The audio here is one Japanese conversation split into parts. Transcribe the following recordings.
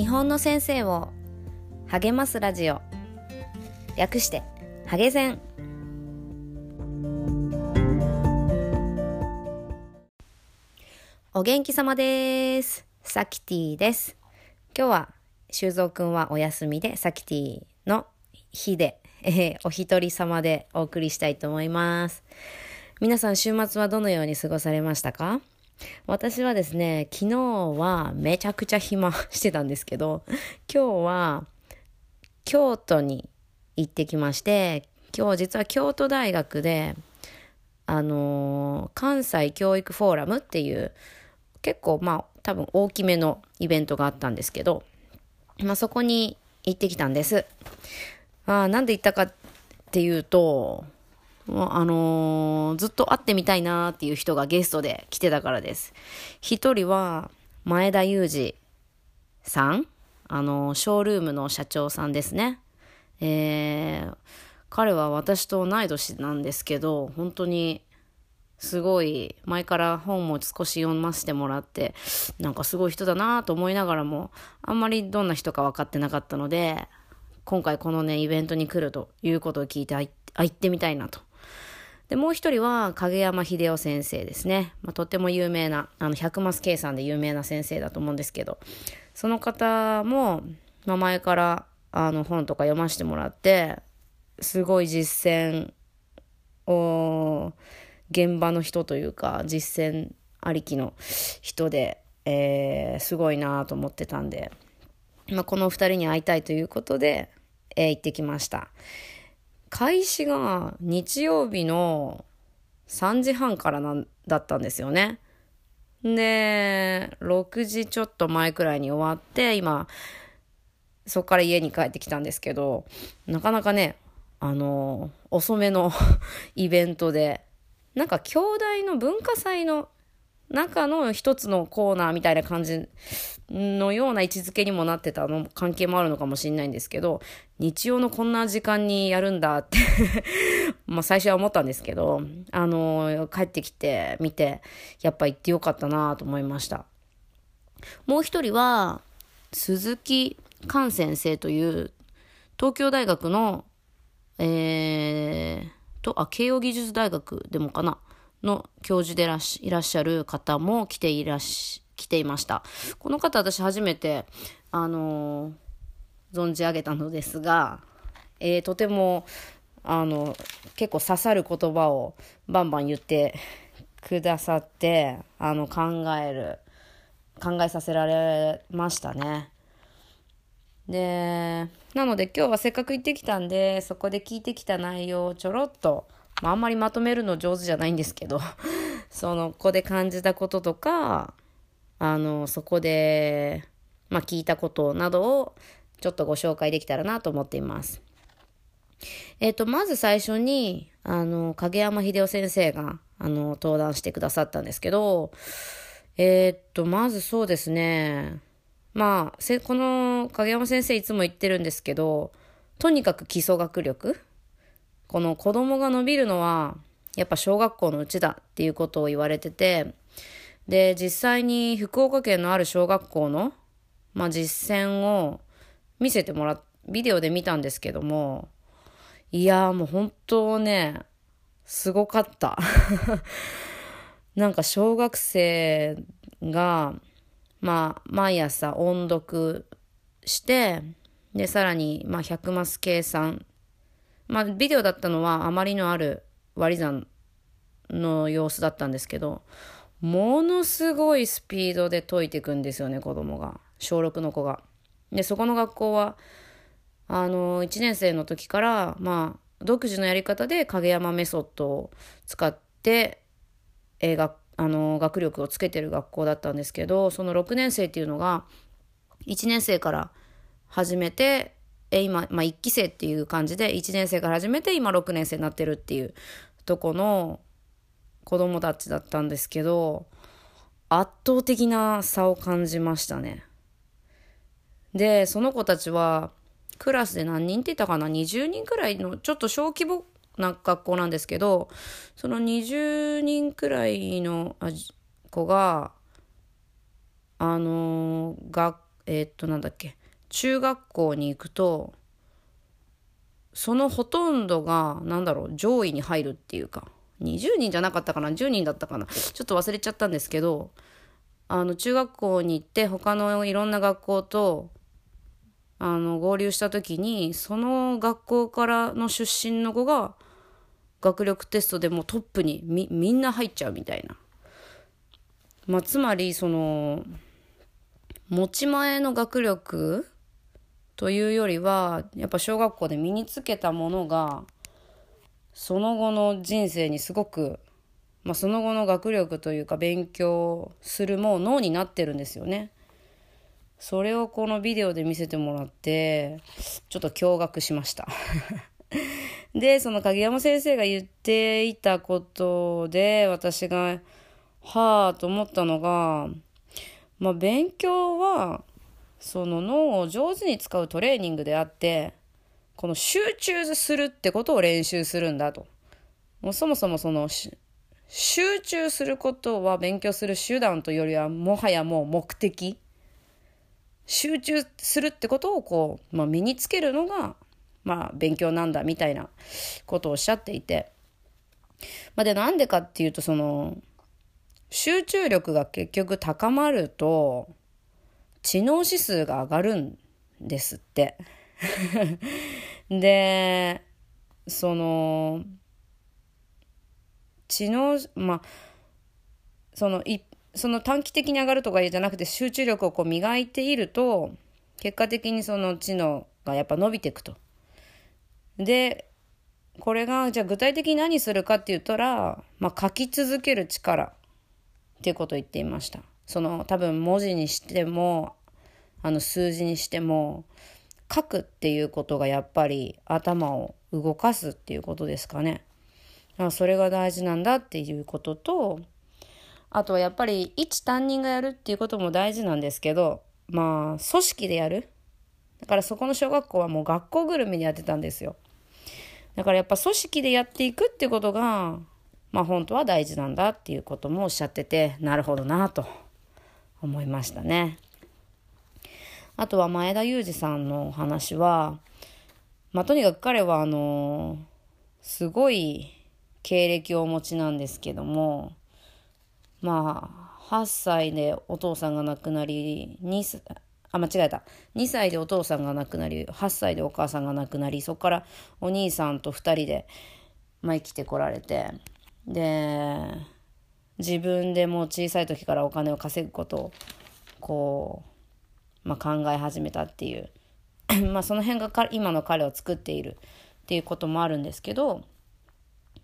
日本の先生を励ますラジオ。略してハゲゼンお元気様です。サキティです。今日は修造くんはお休みでサキティの日で、えー、お一人様でお送りしたいと思います。皆さん週末はどのように過ごされましたか？私はですね、昨日はめちゃくちゃ暇してたんですけど、今日は京都に行ってきまして、今日実は京都大学で、あの、関西教育フォーラムっていう結構まあ多分大きめのイベントがあったんですけど、まあそこに行ってきたんです。あなんで行ったかっていうと、もうあのー、ずっと会ってみたいなっていう人がゲストで来てたからです。一人は前田裕二さん、あのー、ショールームの社長さんですね。えー、彼は私と同い年なんですけど、本当にすごい前から本も少し読ませてもらってなんかすごい人だなと思いながらもあんまりどんな人か分かってなかったので今回このねイベントに来るということを聞いてあ行ってみたいなとで、もう一人は影山秀夫先生ですね。まあ、とっても有名な、あの、百マス計算で有名な先生だと思うんですけど、その方も、まあ、前から、あの、本とか読ませてもらって、すごい実践を、現場の人というか、実践ありきの人で、えー、すごいなと思ってたんで、まあ、この二人に会いたいということで、えー、行ってきました。開始が日曜日の3時半からなんだったんですよね。で、6時ちょっと前くらいに終わって、今、そこから家に帰ってきたんですけど、なかなかね、あの、遅めの イベントで、なんか兄弟の文化祭の中の一つのコーナーみたいな感じのような位置づけにもなってたの関係もあるのかもしれないんですけど、日曜のこんな時間にやるんだって まあ最初は思ったんですけど、あの、帰ってきて見て、やっぱ行ってよかったなと思いました。もう一人は、鈴木寛先生という、東京大学の、えー、と、あ、慶応義塾大学でもかな。の教授でいらっしゃる方も来ていらし、来ていました。この方私初めて、あのー、存じ上げたのですが、えー、とても、あの、結構刺さる言葉をバンバン言ってくださって、あの、考える、考えさせられましたね。で、なので今日はせっかく行ってきたんで、そこで聞いてきた内容をちょろっとまあ、あんまりまとめるの上手じゃないんですけど その子で感じたこととか、あの、そこで、まあ、聞いたことなどをちょっとご紹介できたらなと思っています。えっ、ー、と、まず最初に、あの、影山秀夫先生が、あの、登壇してくださったんですけど、えっ、ー、と、まずそうですね。まあ、この影山先生いつも言ってるんですけど、とにかく基礎学力この子供が伸びるのは、やっぱ小学校のうちだっていうことを言われてて、で、実際に福岡県のある小学校の、まあ、実践を見せてもらっ、ビデオで見たんですけども、いやーもう本当ね、すごかった。なんか小学生が、まあ、毎朝音読して、で、さらに、まあ、100マス計算まあ、ビデオだったのはあまりのある割り算の様子だったんですけど、ものすごいスピードで解いていくんですよね、子供が。小6の子が。で、そこの学校は、あの、1年生の時から、まあ、独自のやり方で影山メソッドを使って、えー、あの学力をつけてる学校だったんですけどその6年生っていうのが1年生から始めてえ今、まあ、1期生っていう感じで1年生から始めて今6年生になってるっていうとこの子供たちだったんですけど圧倒的な差を感じましたね。でその子たちはクラスで何人って言ったかな？20人くらいのちょっと小規模な学校なんですけどその20人くらいの子があの学えー、っとなんだっけ？中学校に行くとそのほとんどがなんだろう上位に入るっていうか20人じゃなかったかな10人だったかなちょっと忘れちゃったんですけどあの中学校に行って他のいろんな学校とあの合流した時にその学校からの出身の子が学力テストでもトップにみみんな入っちゃうみたいな。まあ、つまりその持ち前の学力というよりはやっぱ小学校で身につけたものがその後の人生にすごく、まあ、その後の学力というか勉強するもう脳になってるんですよね。それをこのビデオで見せてもらってちょっと驚愕しました でその影山先生が言っていたことで私がはあと思ったのがまあ勉強はその脳を上手に使うトレーニングであってこの集中するってことを練習するんだと。もうそもそもその集中することは勉強する手段というよりはもはやもう目的集中するってことをこう、まあ、身につけるのが、まあ、勉強なんだみたいなことをおっしゃっていて、まあ、でなんでかっていうとその集中力が結局高まると知能指数が上がるんですって。でその知能まあその一その短期的に上がるとかじゃなくて集中力をこう磨いていると結果的にその知能がやっぱ伸びていくと。でこれがじゃあ具体的に何するかって言ったら、まあ、書き続ける力っていうことを言っていました。その多分文字にしてもあの数字にしても書くっていうことがやっぱり頭を動かすっていうことですかね。それが大事なんだっていうこととあとはやっぱり一担任がやるっていうことも大事なんですけど、まあ、組織でやる。だからそこの小学校はもう学校ぐるみでやってたんですよ。だからやっぱ組織でやっていくってことが、まあ本当は大事なんだっていうこともおっしゃってて、なるほどなと思いましたね。あとは前田裕二さんのお話は、まあとにかく彼はあの、すごい経歴をお持ちなんですけども、まあ、8歳でお父さんが亡くなり、2あ、間違えた。2歳でお父さんが亡くなり、8歳でお母さんが亡くなり、そこからお兄さんと2人で、まあ、生きてこられて、で、自分でもう小さい時からお金を稼ぐことを、こう、まあ、考え始めたっていう、まあ、その辺が今の彼を作っているっていうこともあるんですけど、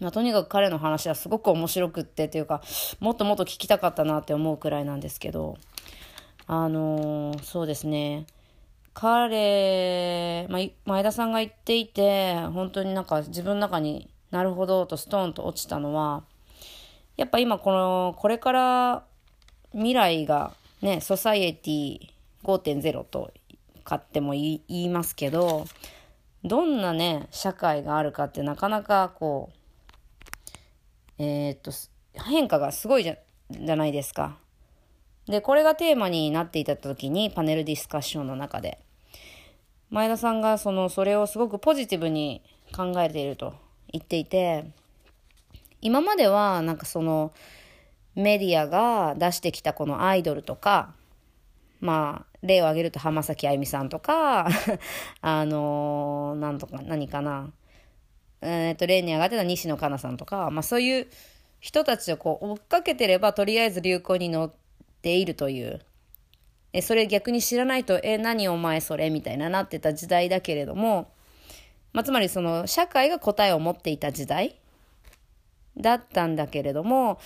まあ、とにかく彼の話はすごく面白くってというか、もっともっと聞きたかったなって思うくらいなんですけど、あのー、そうですね。彼、まあ、前田さんが言っていて、本当になんか自分の中になるほどとストーンと落ちたのは、やっぱ今この、これから未来がね、ソサイエティ5.0と買っても言いますけど、どんなね、社会があるかってなかなかこう、えー、っと、変化がすごいじゃじゃないですか。で、これがテーマになっていた時に、パネルディスカッションの中で、前田さんがその、それをすごくポジティブに考えていると言っていて、今まではなんかその、メディアが出してきたこのアイドルとか、まあ、例を挙げると浜崎あゆみさんとか、あのー、なんとか、何かな、えっ、と、例に上がってた西野カナさんとか、まあそういう人たちをこう追っかけてれば、とりあえず流行に乗っているという。え、それ逆に知らないと、え、何お前それみたいななってた時代だけれども、まあつまりその社会が答えを持っていた時代だったんだけれども、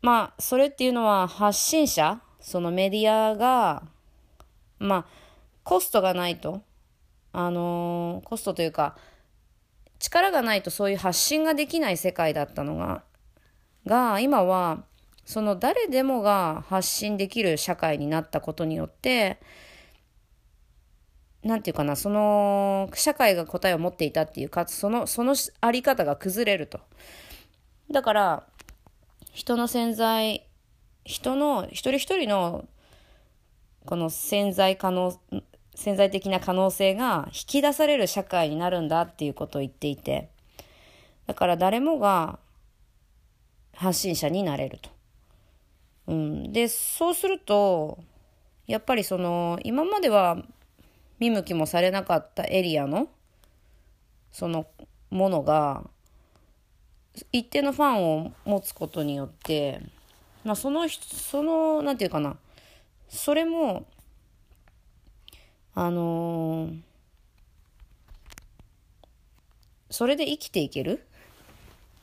まあそれっていうのは発信者、そのメディアが、まあコストがないと、あのー、コストというか、力がないとそういう発信ができない世界だったのが、が、今は、その誰でもが発信できる社会になったことによって、なんていうかな、その、社会が答えを持っていたっていうか、その、そのあり方が崩れると。だから、人の潜在、人の、一人一人のこの潜在可能、潜在的な可能性が引き出される社会になるんだっていうことを言っていて、だから誰もが発信者になれると。うん、で、そうすると、やっぱりその、今までは見向きもされなかったエリアの、そのものが、一定のファンを持つことによって、まあその、その、なんていうかな、それも、あのー、それで生きていける？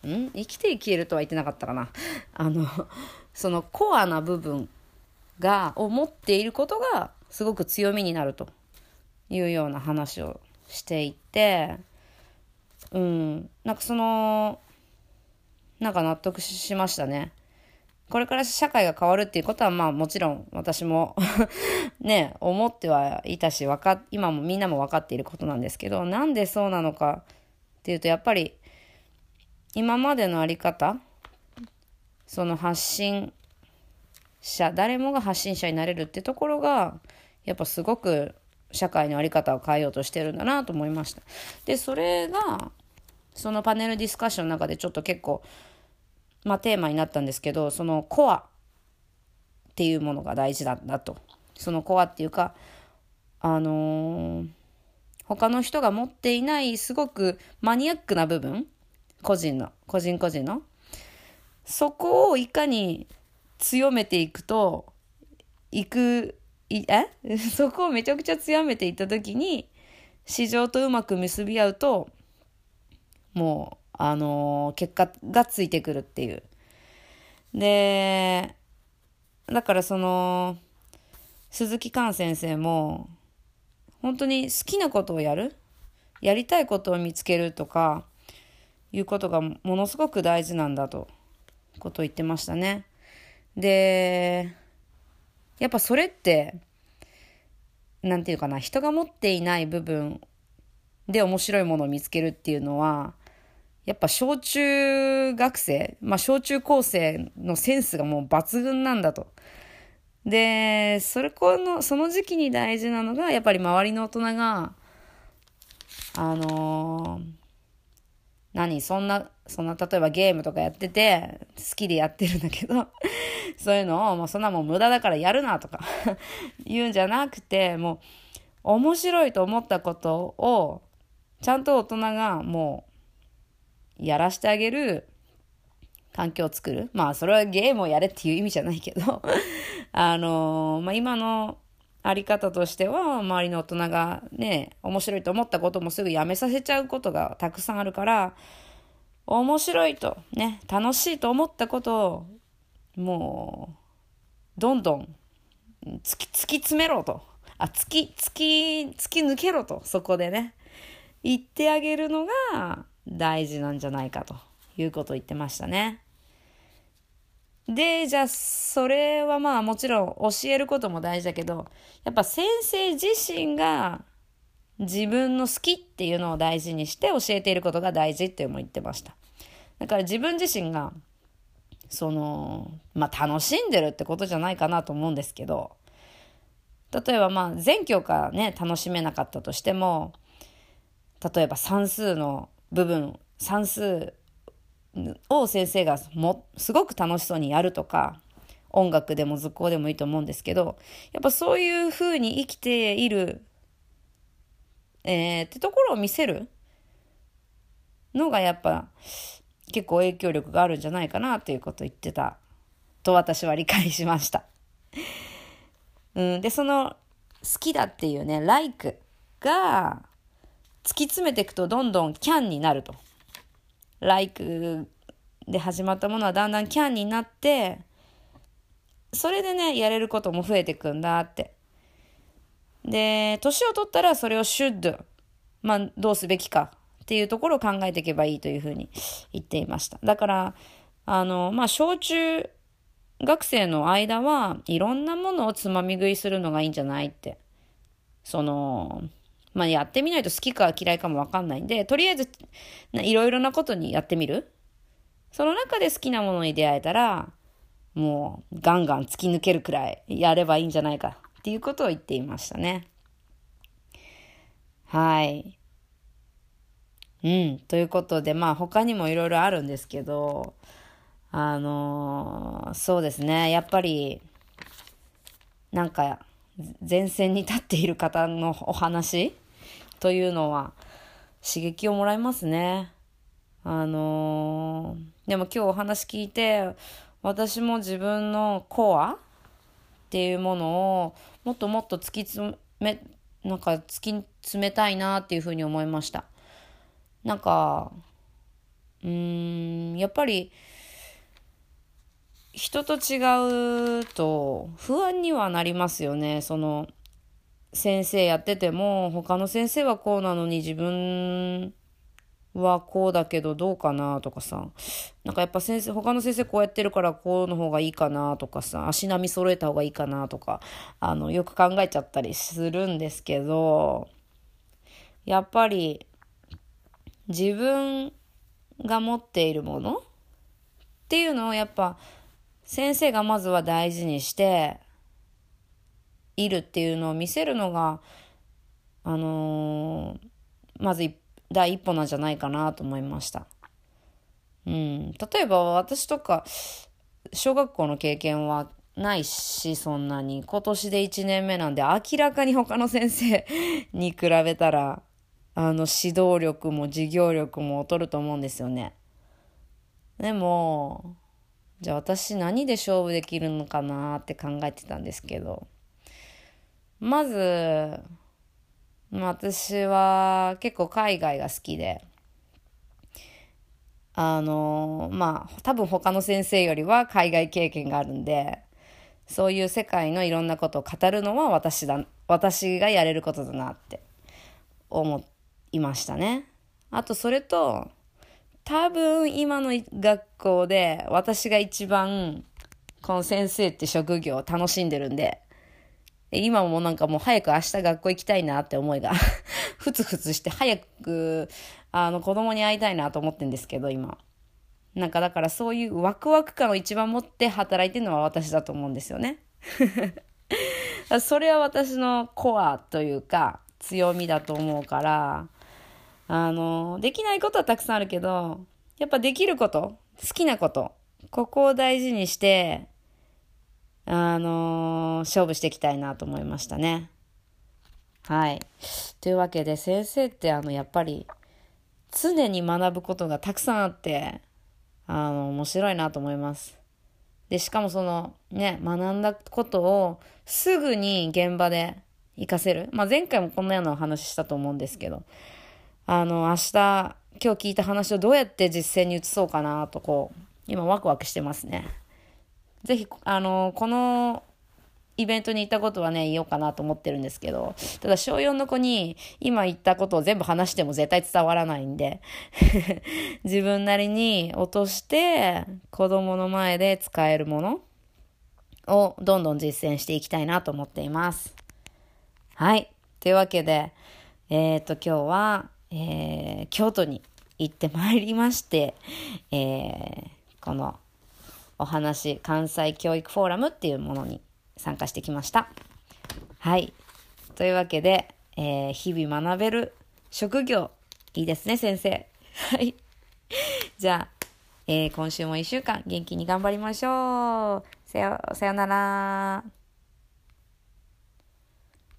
ん？生きていけるとは言ってなかったかな。あの、そのコアな部分が、を持っていることがすごく強みになると。いうような話をしていて、うん、なんかその、なんか納得しましたね。これから社会が変わるっていうことはまあもちろん私も ね、思ってはいたし、わか、今もみんなも分かっていることなんですけど、なんでそうなのかっていうとやっぱり今までのあり方、その発信者、誰もが発信者になれるってところが、やっぱすごく社会の在り方を変えようとしてるんだなと思いました。で、それが、そのパネルディスカッションの中でちょっと結構、まあテーマになったんですけど、そのコアっていうものが大事なんだと。そのコアっていうか、あのー、他の人が持っていないすごくマニアックな部分個人の、個人個人の。そこをいかに強めていくと、いく、いえ？そこをめちゃくちゃ強めていった時に、市場とうまく結び合うと、もう、あのー、結果がついてくるっていう。で、だからその、鈴木寛先生も、本当に好きなことをやる？やりたいことを見つけるとか、いうことがものすごく大事なんだと、ことを言ってましたね。で、やっぱそれって、なんていうかな、人が持っていない部分で面白いものを見つけるっていうのは、やっぱ小中学生、まあ小中高生のセンスがもう抜群なんだと。で、それこの、その時期に大事なのが、やっぱり周りの大人が、あのー何そんな、そんな、例えばゲームとかやってて、好きでやってるんだけど、そういうのを、もうそんなもん無駄だからやるなとか 言うんじゃなくて、もう、面白いと思ったことを、ちゃんと大人がもう、やらしてあげる環境を作る。まあ、それはゲームをやれっていう意味じゃないけど あのー、まあ今のあり方としては、周りの大人がね、面白いと思ったこともすぐやめさせちゃうことがたくさんあるから、面白いと、ね、楽しいと思ったことを、もう、どんどん突き、突き詰めろと。あ、突き、突き、突き抜けろと、そこでね。言ってあげるのが大事なんじゃないかということを言ってましたね。で、じゃあ、それはまあもちろん教えることも大事だけど、やっぱ先生自身が自分の好きっていうのを大事にして教えていることが大事っていうのも言ってました。だから自分自身が、その、まあ楽しんでるってことじゃないかなと思うんですけど、例えばまあ全教科ね、楽しめなかったとしても、例えば算数の部分、算数を先生がもすごく楽しそうにやるとか音楽でも図工でもいいと思うんですけどやっぱそういうふうに生きている、えー、ってところを見せるのがやっぱ結構影響力があるんじゃないかなということを言ってたと私は理解しました。うん、でその好きだっていうね「like」が突き詰めていくとどんどん「can」になると。like で始まったものはだんだん can になって、それでね、やれることも増えていくんだって。で、年を取ったらそれを should、まあ、どうすべきかっていうところを考えていけばいいというふうに言っていました。だから、あの、まあ、小中学生の間はいろんなものをつまみ食いするのがいいんじゃないって。その、まあ、やってみないと好きか嫌いかもわかんないんで、とりあえず、いろいろなことにやってみる？その中で好きなものに出会えたら、もうガンガン突き抜けるくらいやればいいんじゃないかっていうことを言っていましたね。はい。うん。ということで、まあ他にもいろいろあるんですけど、あのー、そうですね。やっぱり、なんか、前線に立っている方のお話というのは刺激をもらいますね。あのー、でも今日お話聞いて、私も自分のコアっていうものをもっともっと突き詰め、なんか突き詰めたいなっていうふうに思いました。なんか、うーん、やっぱり、人と違うと不安にはなりますよね。その、先生やってても、他の先生はこうなのに自分はこうだけどどうかなとかさ。なんかやっぱ先生、他の先生こうやってるからこうの方がいいかなとかさ、足並み揃えた方がいいかなとか、あの、よく考えちゃったりするんですけど、やっぱり自分が持っているものっていうのをやっぱ先生がまずは大事にしているっていうのを見せるのが、あのー、まず第一歩なんじゃないかなと思いました。うん。例えば私とか、小学校の経験はないし、そんなに。今年で1年目なんで、明らかに他の先生に比べたら、あの、指導力も授業力も劣ると思うんですよね。でも、じゃあ私何で勝負できるのかなって考えてたんですけど、まず、私は結構海外が好きで、あの、まあ、多分他の先生よりは海外経験があるんで、そういう世界のいろんなことを語るのは私だ、私がやれることだなって思いましたね。あとそれと、多分今の学校で私が一番この先生って職業を楽しんでるんで、今もなんかもう早く明日学校行きたいなって思いが ふつふつして早くあの子供に会いたいなと思ってんですけど今。なんかだからそういうワクワク感を一番持って働いてるのは私だと思うんですよね。それは私のコアというか強みだと思うから、あの、できないことはたくさんあるけど、やっぱできること、好きなこと、ここを大事にして、あの勝負していきたいなと思いましたね。はい。というわけで先生ってあの、やっぱり常に学ぶことがたくさんあって、あの、面白いなと思います。で、しかもそのね、学んだことをすぐに現場で活かせる。まあ、前回もこんなようなお話したと思うんですけど、あの、明日、今日聞いた話をどうやって実践に移そうかなと、こう、今ワクワクしてますね。ぜひ、あの、このイベントに行ったことはね、言おうかなと思ってるんですけど、ただ小4の子に今言ったことを全部話しても絶対伝わらないんで 自分なりに落として子供の前で使えるものをどんどん実践していきたいなと思っています。はい。というわけで、えっ、ー、と、今日は、えー、京都に行ってまいりまして、えー、このお話、関西教育フォーラムっていうものに参加してきました。はい。というわけで、えー、日々学べる職業、いいですね、先生。はい。じゃあ、えー、今週も一週間元気に頑張りましょう。さよ、さよなら。